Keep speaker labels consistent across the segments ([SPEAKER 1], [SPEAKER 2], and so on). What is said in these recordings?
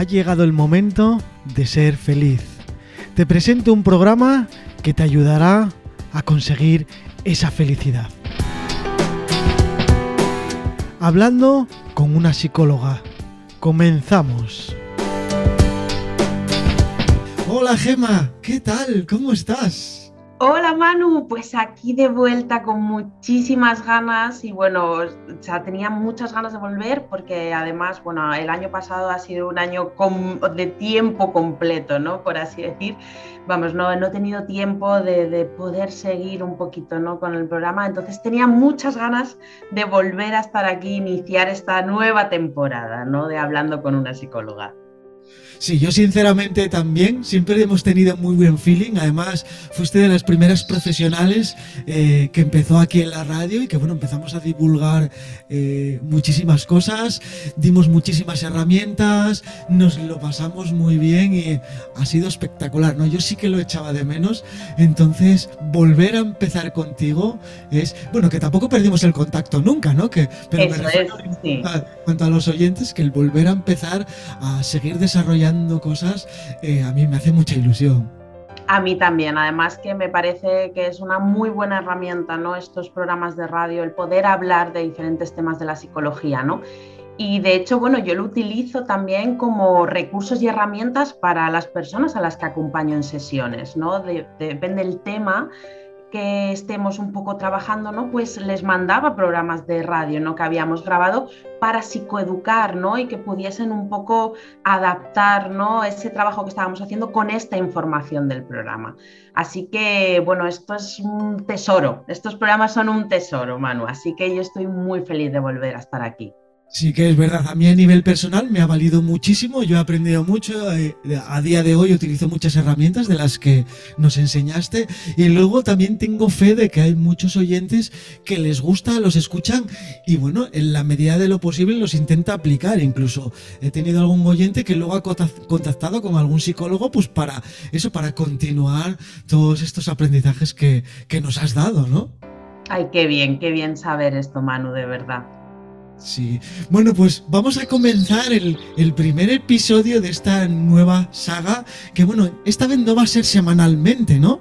[SPEAKER 1] ha llegado el momento de ser feliz. Te presento un programa que te ayudará a conseguir esa felicidad. Hablando con una psicóloga. Comenzamos. Hola Gema, ¿qué tal? ¿Cómo estás?
[SPEAKER 2] Hola Manu, pues aquí de vuelta con muchísimas ganas y bueno, o sea, tenía muchas ganas de volver porque además, bueno, el año pasado ha sido un año de tiempo completo, ¿no? Por así decir. Vamos, no, no he tenido tiempo de, de, poder seguir un poquito, ¿no? Con el programa, entonces tenía muchas ganas de volver a estar aquí, iniciar esta nueva temporada, ¿no? De hablando con una psicóloga.
[SPEAKER 1] Sí, yo sinceramente también, siempre hemos tenido muy buen feeling. Además, fuiste de las primeras profesionales eh, que empezó aquí en la radio y que, bueno, empezamos a divulgar eh, muchísimas cosas, dimos muchísimas herramientas, nos lo pasamos muy bien y ha sido espectacular, ¿no? Yo sí que lo echaba de menos. Entonces, volver a empezar contigo es, bueno, que tampoco perdimos el contacto nunca, ¿no? Que,
[SPEAKER 2] pero Eso me es, sí.
[SPEAKER 1] a, cuanto a los oyentes, que el volver a empezar a seguir desarrollando cosas, eh, a mí me hace mucha ilusión.
[SPEAKER 2] A mí también, además que me parece que es una muy buena herramienta, ¿no? Estos programas de radio, el poder hablar de diferentes temas de la psicología, ¿no? Y de hecho, bueno, yo lo utilizo también como recursos y herramientas para las personas a las que acompaño en sesiones, ¿no? depende del tema, que estemos un poco trabajando, ¿no? Pues les mandaba programas de radio, ¿no? Que habíamos grabado para psicoeducar, ¿no? Y que pudiesen un poco adaptar, ¿no? Ese trabajo que estábamos haciendo con esta información del programa. Así que, bueno, esto es un tesoro. Estos programas son un tesoro, Manu. Así que yo estoy muy feliz de volver a estar aquí.
[SPEAKER 1] Sí que es verdad, a mí a nivel personal me ha valido muchísimo, yo he aprendido mucho, eh, a día de hoy utilizo muchas herramientas de las que nos enseñaste y luego también tengo fe de que hay muchos oyentes que les gusta, los escuchan y bueno, en la medida de lo posible los intenta aplicar, incluso he tenido algún oyente que luego ha contactado con algún psicólogo pues para eso, para continuar todos estos aprendizajes que, que nos has dado, ¿no?
[SPEAKER 2] Ay, qué bien, qué bien saber esto, Manu, de verdad.
[SPEAKER 1] Sí. Bueno, pues vamos a comenzar el, el, primer episodio de esta nueva saga, que bueno, esta vez no va a ser semanalmente, ¿no?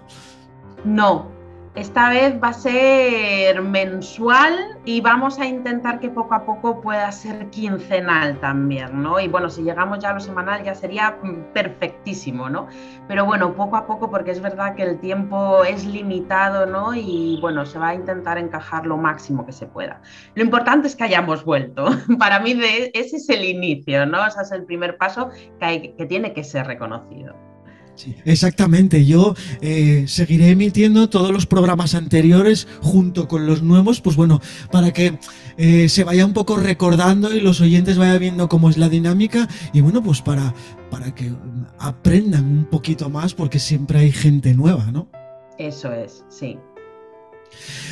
[SPEAKER 2] No, esta vez va a ser mensual y vamos a intentar que poco a poco pueda ser quincenal también, ¿no? Y bueno, si llegamos ya a lo semanal ya sería mm, perfectísimo, ¿no? Pero bueno, poco a poco porque es verdad que el tiempo es limitado, ¿no? Y bueno, se va a intentar encajar lo máximo que se pueda. Lo importante es que hayamos vuelto. Para mí ese es el inicio, ¿no? Ese es el primer paso que, hay, que tiene que ser reconocido
[SPEAKER 1] exactamente, yo eh, seguiré emitiendo todos los programas anteriores junto con los nuevos, pues bueno, para que eh, se vaya un poco recordando y los oyentes vayan viendo cómo es la dinámica y bueno, pues para, para que aprendan un poquito más porque siempre hay gente nueva, ¿no?
[SPEAKER 2] Eso es, sí.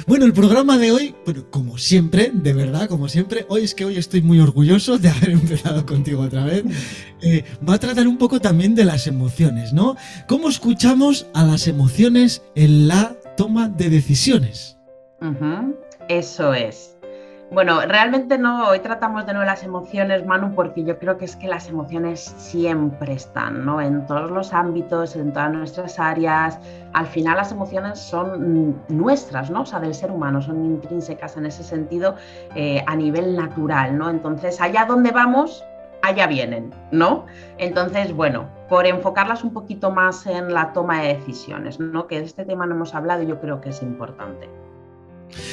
[SPEAKER 1] Bueno, el programa de hoy, bueno, como siempre, de verdad, como siempre, hoy es que hoy estoy muy orgulloso de haber empezado contigo otra vez. Eh, va a tratar un poco también de las emociones, ¿no? ¿Cómo escuchamos a las emociones en la toma de decisiones?
[SPEAKER 2] Eso es. Bueno, realmente no, hoy tratamos de nuevo las emociones, Manu, porque yo creo que es que las emociones siempre están, ¿no? En todos los ámbitos, en todas nuestras áreas. Al final las emociones son nuestras, ¿no? O sea, del ser humano, son intrínsecas en ese sentido eh, a nivel natural, ¿no? Entonces, allá donde vamos, allá vienen, ¿no? Entonces, bueno, por enfocarlas un poquito más en la toma de decisiones, ¿no? Que de este tema no hemos hablado y yo creo que es importante.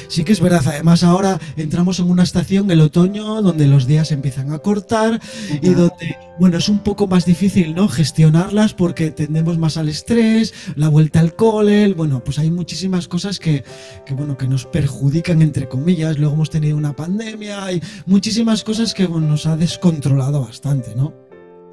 [SPEAKER 1] Sí que es verdad, además ahora entramos en una estación, el otoño, donde los días empiezan a cortar y donde, bueno, es un poco más difícil, ¿no? Gestionarlas porque tendemos más al estrés, la vuelta al cole, bueno, pues hay muchísimas cosas que, que, bueno, que nos perjudican, entre comillas. Luego hemos tenido una pandemia, hay muchísimas cosas que nos ha descontrolado bastante, ¿no?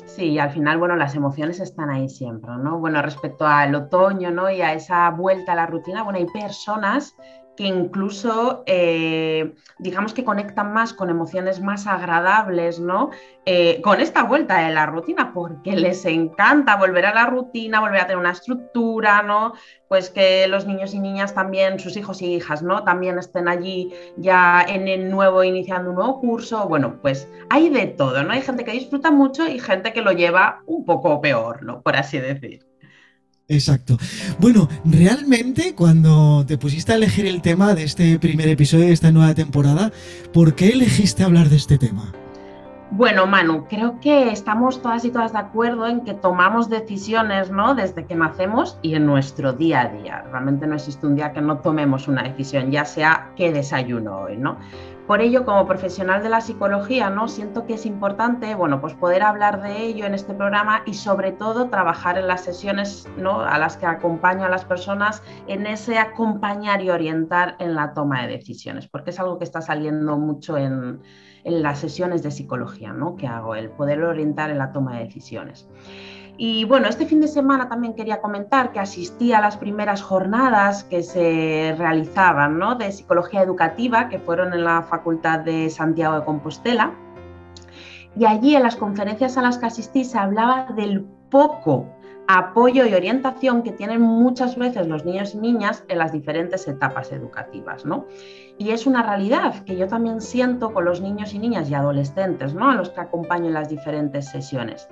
[SPEAKER 2] Sí, al final, bueno, las emociones están ahí siempre, ¿no? Bueno, respecto al otoño, ¿no? Y a esa vuelta a la rutina, bueno, hay personas que incluso, eh, digamos que conectan más con emociones más agradables, ¿no? Eh, con esta vuelta de la rutina, porque les encanta volver a la rutina, volver a tener una estructura, ¿no? Pues que los niños y niñas también, sus hijos y hijas, ¿no? También estén allí ya en el nuevo, iniciando un nuevo curso. Bueno, pues hay de todo, ¿no? Hay gente que disfruta mucho y gente que lo lleva un poco peor, ¿no? Por así decir.
[SPEAKER 1] Exacto. Bueno, realmente cuando te pusiste a elegir el tema de este primer episodio de esta nueva temporada, ¿por qué elegiste hablar de este tema?
[SPEAKER 2] Bueno, Manu, creo que estamos todas y todas de acuerdo en que tomamos decisiones, ¿no? Desde que nacemos y en nuestro día a día. Realmente no existe un día que no tomemos una decisión, ya sea qué desayuno hoy, ¿no? Por ello, como profesional de la psicología, ¿no? siento que es importante bueno, pues poder hablar de ello en este programa y sobre todo trabajar en las sesiones ¿no? a las que acompaño a las personas en ese acompañar y orientar en la toma de decisiones, porque es algo que está saliendo mucho en, en las sesiones de psicología ¿no? que hago, el poder orientar en la toma de decisiones. Y bueno, este fin de semana también quería comentar que asistí a las primeras jornadas que se realizaban ¿no? de psicología educativa, que fueron en la Facultad de Santiago de Compostela. Y allí en las conferencias a las que asistí se hablaba del poco apoyo y orientación que tienen muchas veces los niños y niñas en las diferentes etapas educativas, ¿no? Y es una realidad que yo también siento con los niños y niñas y adolescentes, ¿no? A los que acompaño en las diferentes sesiones.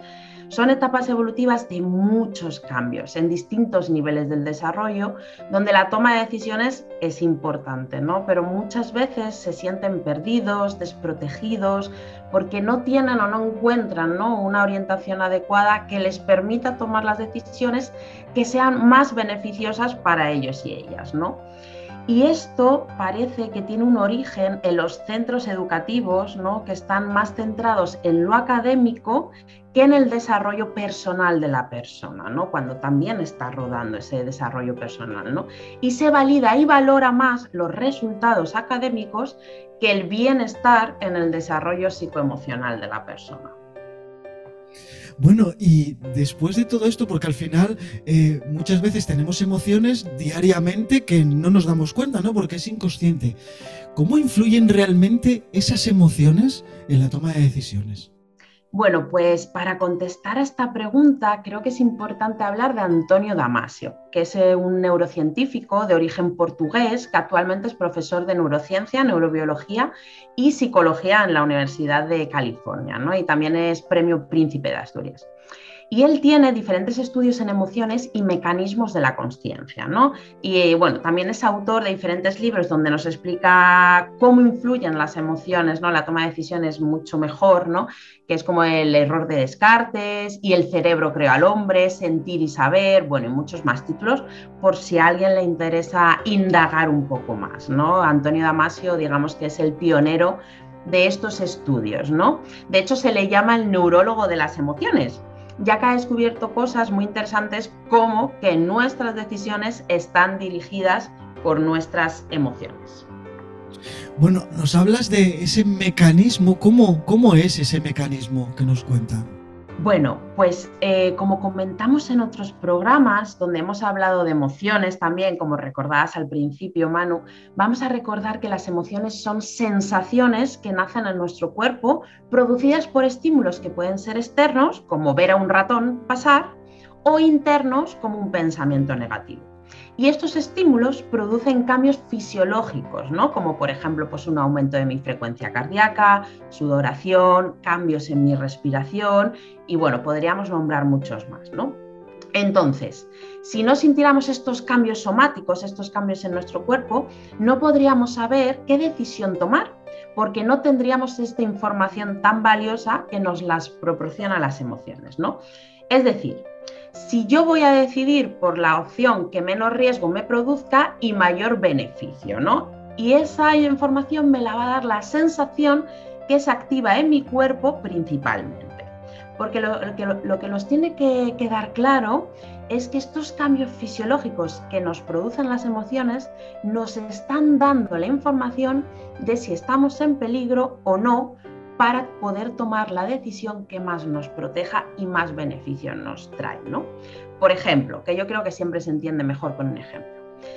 [SPEAKER 2] Son etapas evolutivas de muchos cambios en distintos niveles del desarrollo, donde la toma de decisiones es importante, ¿no? Pero muchas veces se sienten perdidos, desprotegidos, porque no tienen o no encuentran ¿no? una orientación adecuada que les permita tomar las decisiones que sean más beneficiosas para ellos y ellas, ¿no? Y esto parece que tiene un origen en los centros educativos, ¿no? que están más centrados en lo académico que en el desarrollo personal de la persona, ¿no? cuando también está rodando ese desarrollo personal. ¿no? Y se valida y valora más los resultados académicos que el bienestar en el desarrollo psicoemocional de la persona.
[SPEAKER 1] Bueno, y después de todo esto, porque al final eh, muchas veces tenemos emociones diariamente que no nos damos cuenta, ¿no? Porque es inconsciente. ¿Cómo influyen realmente esas emociones en la toma de decisiones?
[SPEAKER 2] Bueno, pues para contestar a esta pregunta creo que es importante hablar de Antonio Damasio, que es eh, un neurocientífico de origen portugués que actualmente es profesor de neurociencia, neurobiología y psicología en la Universidad de California, ¿no? y también es premio Príncipe de Asturias. Y él tiene diferentes estudios en emociones y mecanismos de la conciencia, ¿no? Y bueno, también es autor de diferentes libros donde nos explica cómo influyen las emociones, ¿no? La toma de decisiones mucho mejor, ¿no? Que es como el error de Descartes y el cerebro creó al hombre, sentir y saber, bueno, y muchos más títulos, por si a alguien le interesa indagar un poco más, ¿no? Antonio Damasio, digamos que es el pionero de estos estudios, ¿no? De hecho, se le llama el neurólogo de las emociones, ya que ha descubierto cosas muy interesantes como que nuestras decisiones están dirigidas por nuestras emociones.
[SPEAKER 1] Bueno, nos hablas de ese mecanismo, ¿cómo, cómo es ese mecanismo que nos cuenta?
[SPEAKER 2] Bueno, pues eh, como comentamos en otros programas donde hemos hablado de emociones también, como recordabas al principio, Manu, vamos a recordar que las emociones son sensaciones que nacen en nuestro cuerpo, producidas por estímulos que pueden ser externos, como ver a un ratón pasar, o internos, como un pensamiento negativo. Y estos estímulos producen cambios fisiológicos, ¿no? como por ejemplo pues un aumento de mi frecuencia cardíaca, sudoración, cambios en mi respiración y bueno, podríamos nombrar muchos más. ¿no? Entonces, si no sintiéramos estos cambios somáticos, estos cambios en nuestro cuerpo, no podríamos saber qué decisión tomar, porque no tendríamos esta información tan valiosa que nos las proporciona las emociones, ¿no? Es decir, si yo voy a decidir por la opción que menos riesgo me produzca y mayor beneficio, ¿no? Y esa información me la va a dar la sensación que se activa en mi cuerpo principalmente. Porque lo, que, nos tiene que quedar claro es que estos cambios fisiológicos que nos producen las emociones nos están dando la información de si estamos en peligro o no para poder tomar la decisión que más nos proteja y más beneficio nos trae. ¿no? Por ejemplo, que yo creo que siempre se entiende mejor con un ejemplo.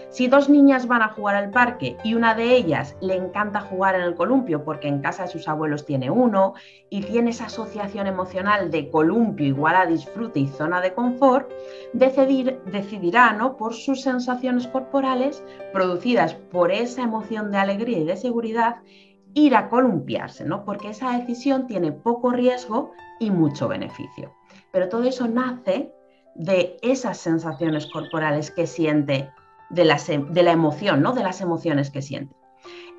[SPEAKER 2] Si dos niñas van a jugar al parque y una de ellas le encanta jugar en el columpio porque en casa de sus abuelos tiene uno y tiene esa asociación emocional de columpio igual a disfrute y zona de confort, decidir, decidirá ¿no? por sus sensaciones corporales producidas por esa emoción de alegría y de seguridad ir a columpiarse, ¿no? porque esa decisión tiene poco riesgo y mucho beneficio. Pero todo eso nace de esas sensaciones corporales que siente, de la, de la emoción, ¿no? de las emociones que siente.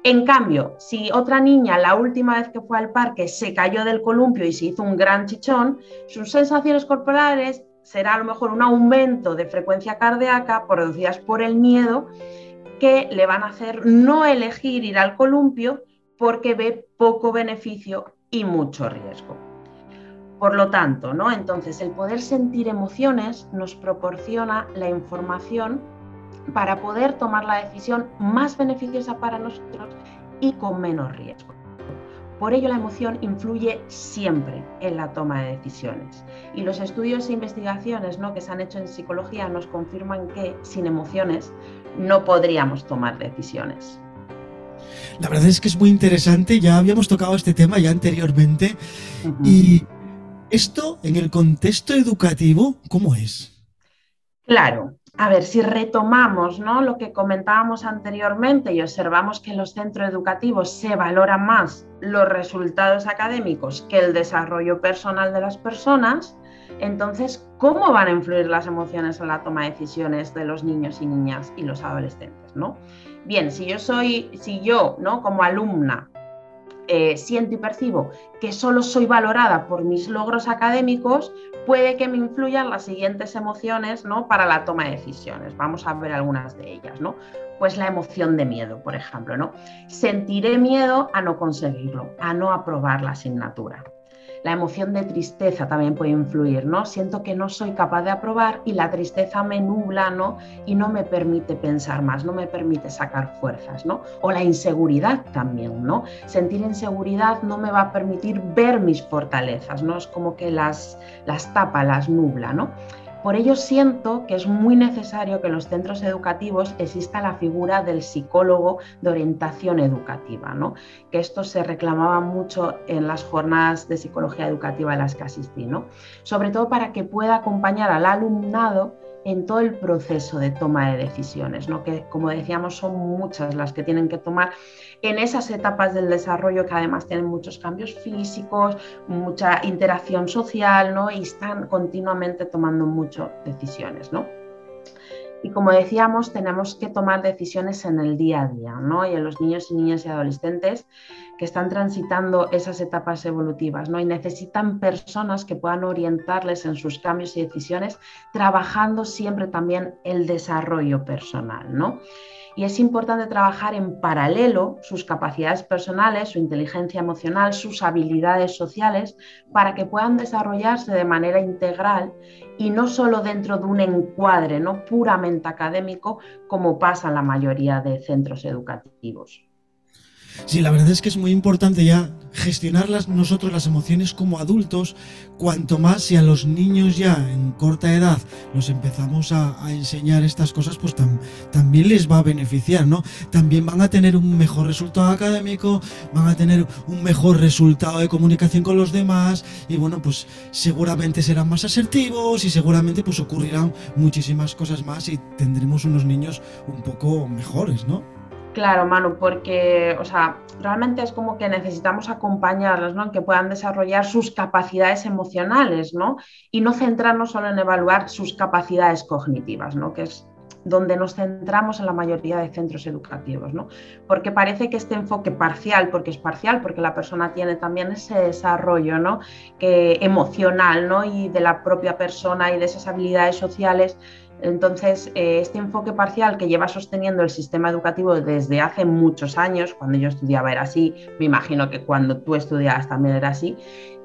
[SPEAKER 2] En cambio, si otra niña la última vez que fue al parque se cayó del columpio y se hizo un gran chichón, sus sensaciones corporales será a lo mejor un aumento de frecuencia cardíaca producidas por el miedo que le van a hacer no elegir ir al columpio porque ve poco beneficio y mucho riesgo. Por lo tanto, ¿no? Entonces, el poder sentir emociones nos proporciona la información para poder tomar la decisión más beneficiosa para nosotros y con menos riesgo. Por ello, la emoción influye siempre en la toma de decisiones. Y los estudios e investigaciones ¿no? que se han hecho en psicología nos confirman que sin emociones no podríamos tomar decisiones.
[SPEAKER 1] La verdad es que es muy interesante, ya habíamos tocado este tema ya anteriormente. Y esto en el contexto educativo, ¿cómo es?
[SPEAKER 2] Claro, a ver, si retomamos ¿no? lo que comentábamos anteriormente y observamos que en los centros educativos se valoran más los resultados académicos que el desarrollo personal de las personas, entonces, ¿cómo van a influir las emociones en la toma de decisiones de los niños y niñas y los adolescentes? ¿no? Bien, si yo soy, si yo, ¿no? Como alumna, eh, siento y percibo que solo soy valorada por mis logros académicos, puede que me influyan las siguientes emociones ¿no? para la toma de decisiones. Vamos a ver algunas de ellas. ¿no? Pues la emoción de miedo, por ejemplo. ¿no? Sentiré miedo a no conseguirlo, a no aprobar la asignatura. La emoción de tristeza también puede influir, ¿no? Siento que no soy capaz de aprobar y la tristeza me nubla, ¿no? Y no me permite pensar más, no me permite sacar fuerzas, ¿no? O la inseguridad también, ¿no? Sentir inseguridad no me va a permitir ver mis fortalezas, ¿no? Es como que las, las tapa, las nubla, ¿no? Por ello siento que es muy necesario que en los centros educativos exista la figura del psicólogo de orientación educativa, ¿no? que esto se reclamaba mucho en las jornadas de psicología educativa a las que asistí, ¿no? sobre todo para que pueda acompañar al alumnado en todo el proceso de toma de decisiones, ¿no? que como decíamos son muchas las que tienen que tomar en esas etapas del desarrollo que además tienen muchos cambios físicos, mucha interacción social ¿no? y están continuamente tomando muchas decisiones. ¿no? Y como decíamos, tenemos que tomar decisiones en el día a día, ¿no? Y en los niños y niñas y adolescentes que están transitando esas etapas evolutivas, ¿no? Y necesitan personas que puedan orientarles en sus cambios y decisiones, trabajando siempre también el desarrollo personal, ¿no? Y es importante trabajar en paralelo sus capacidades personales, su inteligencia emocional, sus habilidades sociales, para que puedan desarrollarse de manera integral y no solo dentro de un encuadre no puramente académico como pasa en la mayoría de centros educativos.
[SPEAKER 1] Sí, la verdad es que es muy importante ya gestionar nosotros las emociones como adultos, cuanto más si a los niños ya en corta edad los empezamos a, enseñar estas cosas, pues también les va a beneficiar, ¿no? También van a tener un mejor resultado académico, van a tener un mejor resultado de comunicación con los demás y bueno, pues seguramente serán más asertivos y seguramente pues ocurrirán muchísimas cosas más y tendremos unos niños un poco mejores, ¿no?
[SPEAKER 2] Claro, Manu, porque, o sea, realmente es como que necesitamos acompañarlos, ¿no? Que puedan desarrollar sus capacidades emocionales, ¿no? Y no centrarnos solo en evaluar sus capacidades cognitivas, ¿no? Que es donde nos centramos en la mayoría de centros educativos, ¿no? Porque parece que este enfoque parcial, porque es parcial, porque la persona tiene también ese desarrollo, ¿no? Que emocional, ¿no? Y de la propia persona y de esas habilidades sociales entonces, eh, este enfoque parcial que lleva sosteniendo el sistema educativo desde hace muchos años, cuando yo estudiaba era así, me imagino que cuando tú estudiabas también era así,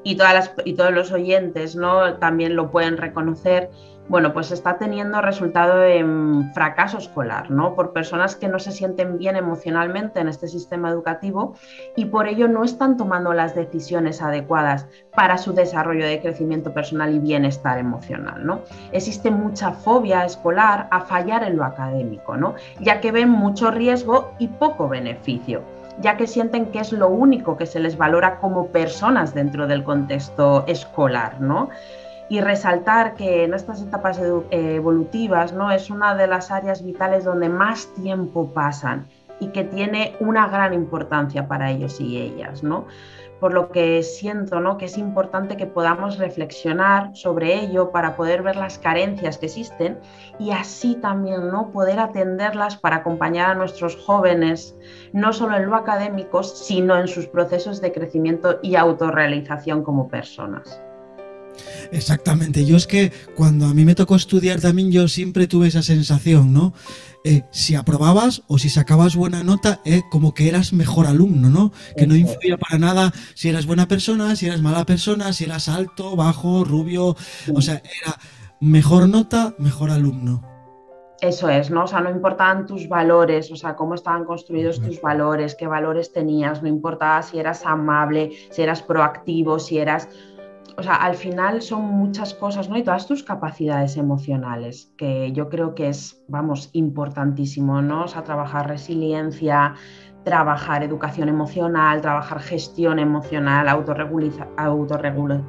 [SPEAKER 2] y, todas y todos los oyentes ¿no? también lo pueden reconocer, bueno, pues está teniendo resultado en fracaso escolar, ¿no? Por personas que no se sienten bien emocionalmente en este sistema educativo y por ello no están tomando las decisiones adecuadas para su desarrollo de crecimiento personal y bienestar emocional, ¿no? Existe mucha fobia escolar a fallar en lo académico, ¿no? Ya que ven mucho riesgo y poco beneficio ya que sienten que es lo único que se les valora como personas dentro del contexto escolar, ¿no? Y resaltar que en estas etapas evolutivas ¿no? es una de las áreas vitales donde más tiempo pasan y que tiene una gran importancia para ellos y ellas, ¿no? por lo que siento ¿no? que es importante que podamos reflexionar sobre ello para poder ver las carencias que existen y así también ¿no? poder atenderlas para acompañar a nuestros jóvenes, no solo en lo académico, sino en sus procesos de crecimiento y autorrealización como personas.
[SPEAKER 1] Exactamente, yo es que cuando a mí me tocó estudiar también yo siempre tuve esa sensación, ¿no? Eh, si aprobabas o si sacabas buena nota, eh, como que eras mejor alumno, ¿no? Que no influía para nada si eras buena persona, si eras mala persona, si eras alto, bajo, rubio, o sea, era mejor nota, mejor alumno.
[SPEAKER 2] Eso es, ¿no? O sea, no importaban tus valores, o sea, cómo estaban construidos tus valores, qué valores tenías, no importaba si eras amable, si eras proactivo, si eras o sea, al final son muchas cosas, ¿no? Y todas tus capacidades emocionales, que yo creo que es, vamos, importantísimo, ¿no? O sea, trabajar resiliencia, trabajar educación emocional, trabajar gestión emocional, autorregular,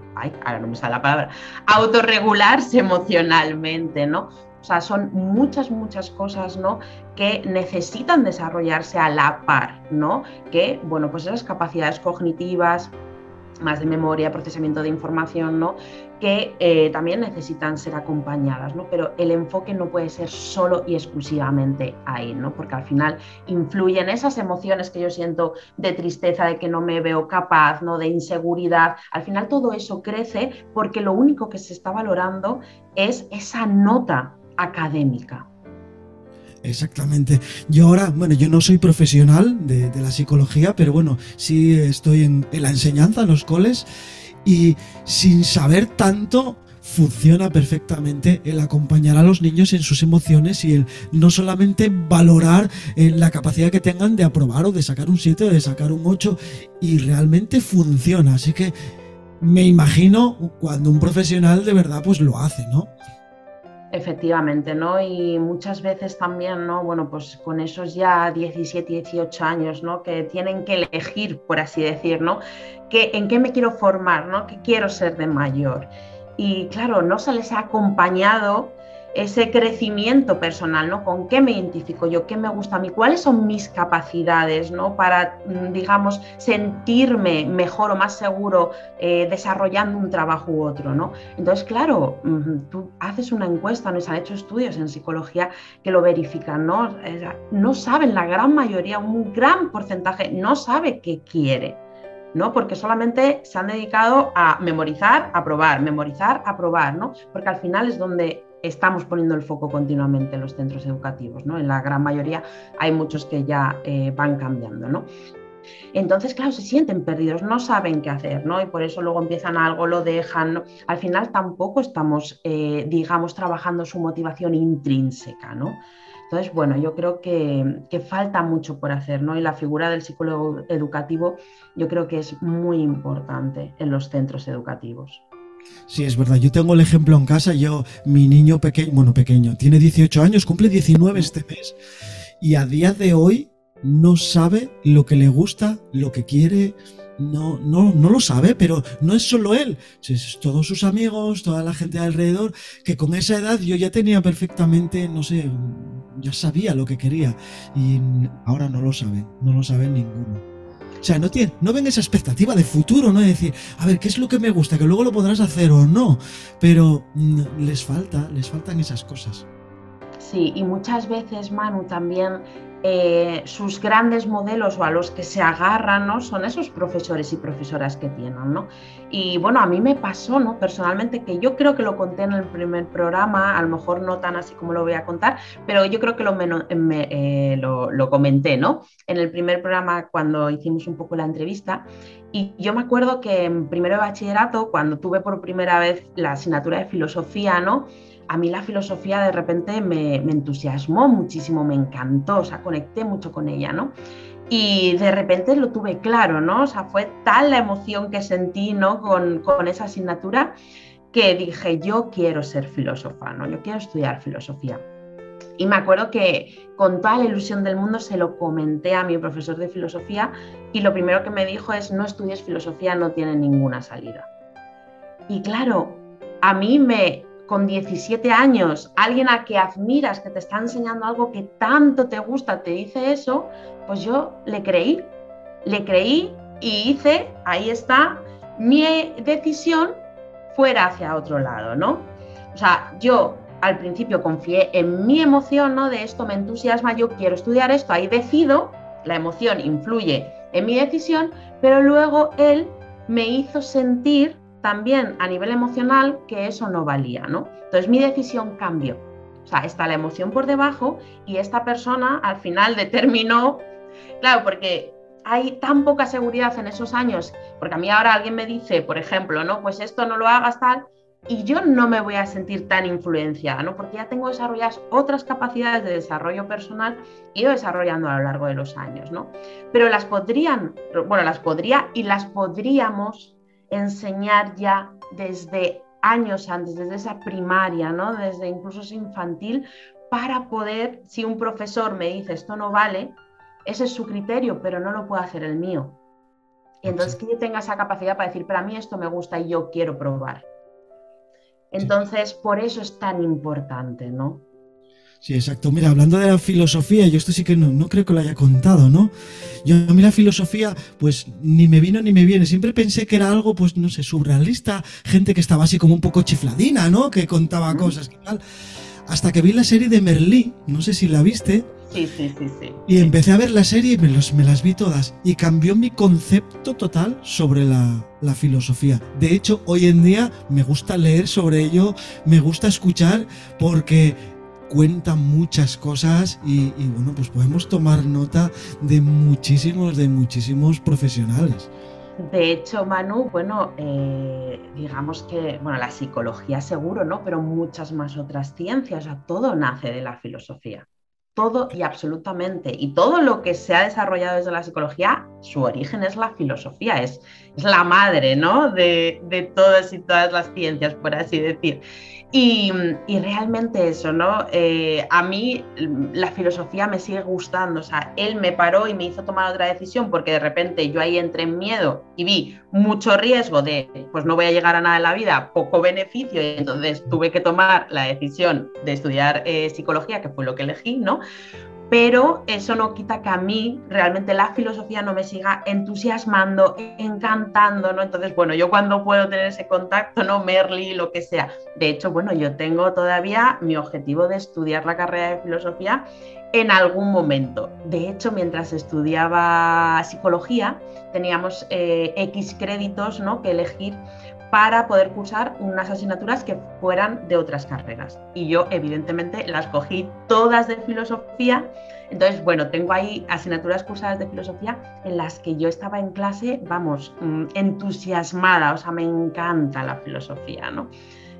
[SPEAKER 2] ahora no me sale la palabra, autorregularse emocionalmente, ¿no? O sea, son muchas, muchas cosas, ¿no? Que necesitan desarrollarse a la par, ¿no? Que, bueno, pues esas capacidades cognitivas, más de memoria, procesamiento de información, ¿no? que eh, también necesitan ser acompañadas, ¿no? pero el enfoque no puede ser solo y exclusivamente ahí, ¿no? porque al final influyen esas emociones que yo siento de tristeza, de que no me veo capaz, ¿no? de inseguridad, al final todo eso crece porque lo único que se está valorando es esa nota académica.
[SPEAKER 1] Exactamente. Yo ahora, bueno, yo no soy profesional de, la psicología, pero bueno, sí estoy en, la enseñanza en los coles y sin saber tanto funciona perfectamente el acompañar a los niños en sus emociones y el no solamente valorar eh, la capacidad que tengan de aprobar o de sacar un 7 o de sacar un 8 y realmente funciona. Así que me imagino cuando un profesional de verdad pues lo hace, ¿no?
[SPEAKER 2] Efectivamente, ¿no? Y muchas veces también, ¿no? Bueno, pues con esos ya 17, 18 años, ¿no? Que tienen que elegir, por así decir, ¿no? ¿En qué me quiero formar, ¿no? ¿Qué quiero ser de mayor? Y claro, no se les ha acompañado ese crecimiento personal, ¿no? ¿Con qué me identifico yo? ¿Qué me gusta a mí? ¿Cuáles son mis capacidades, ¿no? Para, mm, digamos, sentirme mejor o más seguro eh, desarrollando un trabajo u otro, ¿no? Entonces, claro, tú haces una encuesta, ¿no? se han hecho estudios en psicología que lo verifican, ¿no? No saben, la gran mayoría, un gran porcentaje, no sabe qué quiere. ¿no? Porque solamente se han dedicado a memorizar, a probar, memorizar, a probar, ¿no? Porque al final es donde estamos poniendo el foco continuamente en los centros educativos, ¿no? En la gran mayoría hay muchos que ya eh, van cambiando, ¿no? Entonces, claro, se sienten perdidos, no saben qué hacer, ¿no? Y por eso luego empiezan algo, lo dejan. Al final tampoco estamos, eh, digamos, trabajando su motivación intrínseca, ¿no? Entonces, bueno, yo creo que, que, falta mucho por hacer, ¿no? Y la figura del psicólogo educativo yo creo que es muy importante en los centros educativos.
[SPEAKER 1] Sí, es verdad. Yo tengo el ejemplo en casa. Yo, mi niño pequeño, bueno, pequeño, tiene 18 años, cumple 19 este mes. Y a día de hoy no sabe lo que le gusta, lo que quiere. No, no, no lo sabe, pero no es solo él. Es todos sus amigos, toda la gente alrededor, que con esa edad yo ya tenía perfectamente, no sé, ya sabía lo que quería. Y ahora no lo sabe, no lo sabe ninguno. O sea, no, no ven esa expectativa de futuro, ¿no? De decir, a ver, ¿qué es lo que me gusta? Que luego lo podrás hacer o no. Pero mm, les falta, les faltan esas cosas.
[SPEAKER 2] Sí, y muchas veces, Manu, también eh, sus grandes modelos o a los que se agarran ¿no? son esos profesores y profesoras que tienen. ¿no? Y bueno, a mí me pasó ¿no? personalmente que yo creo que lo conté en el primer programa, a lo mejor no tan así como lo voy a contar, pero yo creo que lo, eh, lo, lo comenté ¿no? en el primer programa cuando hicimos un poco la entrevista. Y yo me acuerdo que en primero de bachillerato, cuando tuve por primera vez la asignatura de filosofía, ¿no? a mí la filosofía de repente me, entusiasmó muchísimo, me encantó, o sea, conecté mucho con ella, ¿no? Y de repente lo tuve claro, ¿no? O sea, fue tal la emoción que sentí, ¿no? Con, con esa asignatura que dije, yo quiero ser filósofa, ¿no? Yo quiero estudiar filosofía. Y me acuerdo que con toda la ilusión del mundo se lo comenté a mi profesor de filosofía y lo primero que me dijo es, no estudies filosofía, no tiene ninguna salida. Y claro, a mí me, con 17 años, alguien a que admiras, que te está enseñando algo que tanto te gusta, te dice eso, pues yo le creí, le creí y hice, ahí está, mi decisión fuera hacia otro lado, ¿no? O sea, yo al principio confié en mi emoción, ¿no? De esto me entusiasma, yo quiero estudiar esto, ahí decido, la emoción influye en mi decisión, pero luego él me hizo sentir también a nivel emocional que eso no valía, ¿no? Entonces mi decisión cambió. O sea, está la emoción por debajo y esta persona al final determinó, claro, porque hay tan poca seguridad en esos años, porque a mí ahora alguien me dice, por ejemplo, no, pues esto no lo hagas tal, y yo no me voy a sentir tan influenciada, ¿no? Porque ya tengo desarrolladas otras capacidades de desarrollo personal y ido desarrollando a lo largo de los años, ¿no? Pero las podrían, bueno, las podría y las podríamos enseñar ya desde años antes, desde esa primaria, ¿no? Desde incluso ese infantil, para poder, si un profesor me dice esto no vale, ese es su criterio, pero no lo puedo hacer el mío. Y entonces que yo tenga esa capacidad para decir, pero a mí esto me gusta y yo quiero probar. Entonces, por eso es tan importante, ¿no?
[SPEAKER 1] Sí, exacto. Mira, hablando de la filosofía, yo esto sí que no, creo que lo haya contado, ¿no? Yo a mí la filosofía, pues ni me vino ni me viene. Siempre pensé que era algo, pues no sé, surrealista, gente que estaba así como un poco chifladina, ¿no? Que contaba cosas y tal. Hasta que vi la serie de Merlí, no sé si la viste.
[SPEAKER 2] Sí, sí, sí, sí.
[SPEAKER 1] Y empecé a ver la serie y me, me las vi todas. Y cambió mi concepto total sobre la, filosofía. De hecho, hoy en día me gusta leer sobre ello, me gusta escuchar porque cuenta muchas cosas y, bueno, pues podemos tomar nota de muchísimos, de muchísimos profesionales.
[SPEAKER 2] De hecho, Manu, bueno, eh, digamos que, bueno, la psicología seguro, ¿no? Pero muchas más otras ciencias, o todo nace de la filosofía todo y absolutamente. Y todo lo que se ha desarrollado desde la psicología, su origen es la filosofía, es, es la madre ¿no? de, de todas y todas las ciencias, por así decir. Y, realmente eso, ¿no? Eh, a mí la filosofía me sigue gustando, o sea, él me paró y me hizo tomar otra decisión porque de repente yo ahí entré en miedo y vi mucho riesgo de, pues no voy a llegar a nada en la vida, poco beneficio, y entonces tuve que tomar la decisión de estudiar eh, psicología, que fue lo que elegí, ¿no? Pero eso no quita que a mí realmente la filosofía no me siga entusiasmando, encantando, ¿no? Entonces, bueno, yo cuando puedo tener ese contacto, ¿no? Merly, lo que sea. De hecho, bueno, yo tengo todavía mi objetivo de estudiar la carrera de filosofía en algún momento. De hecho, mientras estudiaba psicología, teníamos eh, X créditos, ¿no? Que elegir para poder cursar unas asignaturas que fueran de otras carreras. Y yo, evidentemente, las cogí todas de filosofía. Entonces, bueno, tengo ahí asignaturas cursadas de filosofía en las que yo estaba en clase, vamos, mm, entusiasmada, o sea, me encanta la filosofía, ¿no?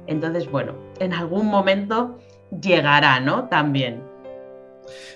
[SPEAKER 2] Entonces, bueno, en algún momento llegará, ¿no? También.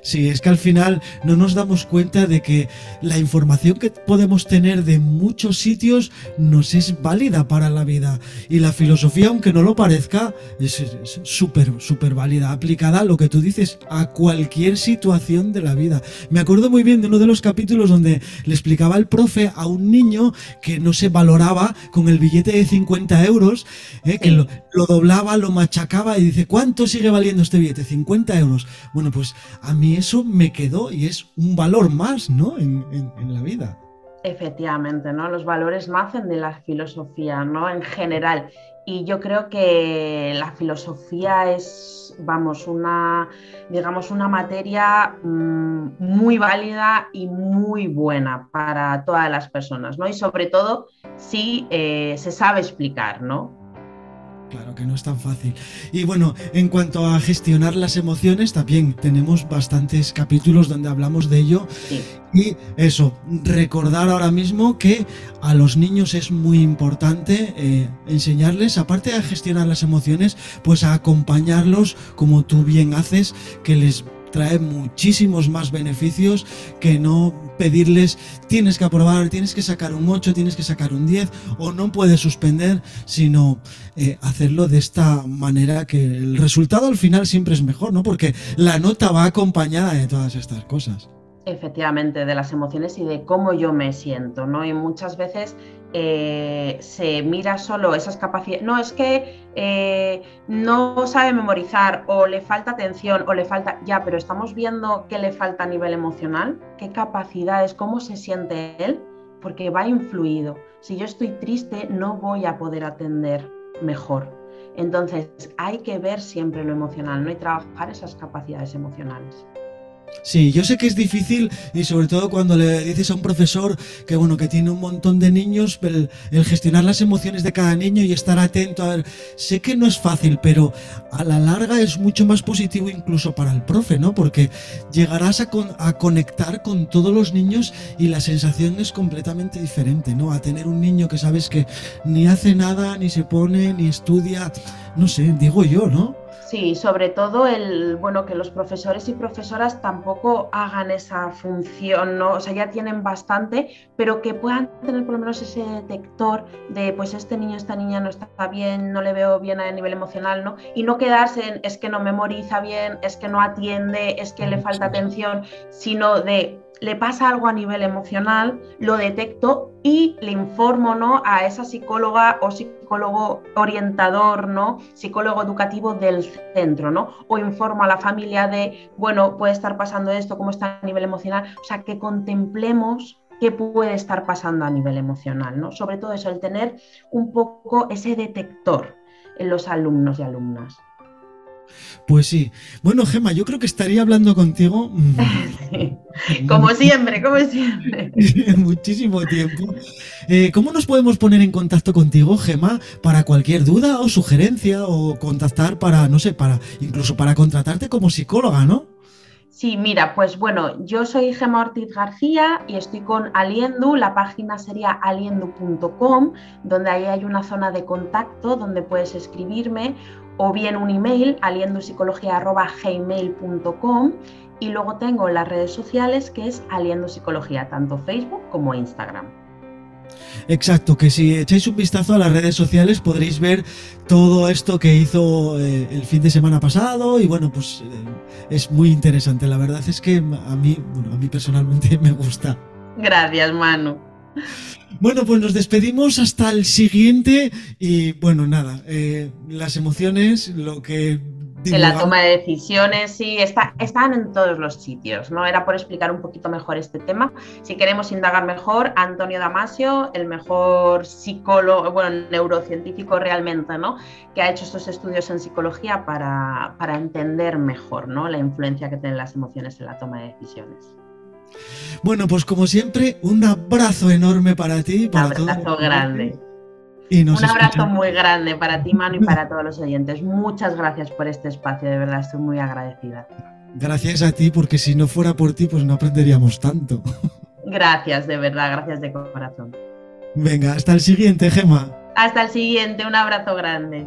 [SPEAKER 1] Sí, es que al final no nos damos cuenta de que la información que podemos tener de muchos sitios nos es válida para la vida. Y la filosofía, aunque no lo parezca, es súper, súper válida, aplicada a lo que tú dices, a cualquier situación de la vida. Me acuerdo muy bien de uno de los capítulos donde le explicaba el profe a un niño que no se valoraba con el billete de 50 euros, eh, que lo, lo doblaba, lo machacaba y dice, ¿cuánto sigue valiendo este billete? 50 euros. Bueno, pues a mí eso me quedó y es un valor más, ¿no? En, la vida.
[SPEAKER 2] Efectivamente, ¿no? Los valores nacen de la filosofía, ¿no? En general. Y yo creo que la filosofía es, vamos, una, digamos, una materia mm, muy válida y muy buena para todas las personas, ¿no? Y sobre todo si eh, se sabe explicar, ¿no?
[SPEAKER 1] Claro que no es tan fácil. Y bueno, en cuanto a gestionar las emociones, también tenemos bastantes capítulos donde hablamos de ello. Y eso, recordar ahora mismo que a los niños es muy importante eh, enseñarles, aparte de gestionar las emociones, pues a acompañarlos como tú bien haces, que les trae muchísimos más beneficios que no pedirles tienes que aprobar, tienes que sacar un 8, tienes que sacar un 10 o no puedes suspender, sino eh, hacerlo de esta manera que el resultado al final siempre es mejor, ¿no? Porque la nota va acompañada de todas estas cosas.
[SPEAKER 2] Efectivamente, de las emociones y de cómo yo me siento, ¿no? Y muchas veces eh, se mira solo esas capacidades. No, es que eh, no sabe memorizar o le falta atención o le falta. Ya, pero estamos viendo qué le falta a nivel emocional, qué capacidades, cómo se siente él, porque va influido. Si yo estoy triste, no voy a poder atender mejor. Entonces, hay que ver siempre lo emocional, ¿no? Y trabajar esas capacidades emocionales.
[SPEAKER 1] Sí, yo sé que es difícil y sobre todo cuando le dices a un profesor que bueno que tiene un montón de niños, el, el, gestionar las emociones de cada niño y estar atento a ver, sé que no es fácil, pero a la larga es mucho más positivo incluso para el profe, ¿no? Porque llegarás a, a conectar con todos los niños y la sensación es completamente diferente, ¿no? A tener un niño que sabes que ni hace nada, ni se pone, ni estudia, no sé, digo yo, ¿no?
[SPEAKER 2] Sí, sobre todo el, bueno, que los profesores y profesoras tampoco hagan esa función, ¿no? O sea, ya tienen bastante, pero que puedan tener por lo menos ese detector de, pues este niño, esta niña no está bien, no le veo bien a nivel emocional, ¿no? Y no quedarse en, es que no memoriza bien, es que no atiende, es que le falta atención, sino de, le pasa algo a nivel emocional, lo detecto y le informo ¿no? a esa psicóloga o psicólogo orientador, ¿no? psicólogo educativo del centro, ¿no? o informo a la familia de, bueno, puede estar pasando esto, cómo está a nivel emocional, o sea, que contemplemos qué puede estar pasando a nivel emocional, ¿no? Sobre todo eso, el tener un poco ese detector en los alumnos y alumnas.
[SPEAKER 1] Pues sí. Bueno, Gema, yo creo que estaría hablando contigo.
[SPEAKER 2] Mm, como siempre, como siempre.
[SPEAKER 1] Muchísimo tiempo. Eh, ¿Cómo nos podemos poner en contacto contigo, Gema, para cualquier duda o sugerencia o contactar para, no sé, para incluso para contratarte como psicóloga, ¿no?
[SPEAKER 2] Sí, mira, pues bueno, yo soy Gema Ortiz García y estoy con Aliendu, la página sería aliendu.com, donde ahí hay una zona de contacto donde puedes escribirme o bien un email aliendopsicología.gmail.com y luego tengo las redes sociales que es Aliendo Psicología, tanto Facebook como Instagram.
[SPEAKER 1] Exacto, que si echáis un vistazo a las redes sociales podréis ver todo esto que hizo eh, el fin de semana pasado y bueno, pues eh, es muy interesante. La verdad es que a mí, bueno, a mí personalmente me gusta.
[SPEAKER 2] Gracias, Manu.
[SPEAKER 1] Bueno, pues nos despedimos hasta el siguiente y bueno, nada, eh, las emociones, lo que...
[SPEAKER 2] En la toma de decisiones, sí, está, están en todos los sitios, ¿no? Era por explicar un poquito mejor este tema. Si queremos indagar mejor, Antonio Damasio, el mejor psicólogo, bueno, neurocientífico realmente, ¿no? Que ha hecho estos estudios en psicología para, para entender mejor, ¿no? La influencia que tienen las emociones en la toma de decisiones.
[SPEAKER 1] Bueno, pues como siempre, un abrazo enorme para ti.
[SPEAKER 2] un abrazo grande. un abrazo muy grande para ti, Manu, y para todos los oyentes. Muchas gracias por este espacio, de verdad, estoy muy agradecida.
[SPEAKER 1] Gracias a ti, porque si no fuera por ti, pues no aprenderíamos tanto.
[SPEAKER 2] Gracias, de verdad, gracias de corazón.
[SPEAKER 1] Venga, hasta el siguiente, Gema.
[SPEAKER 2] Hasta el siguiente, un abrazo grande.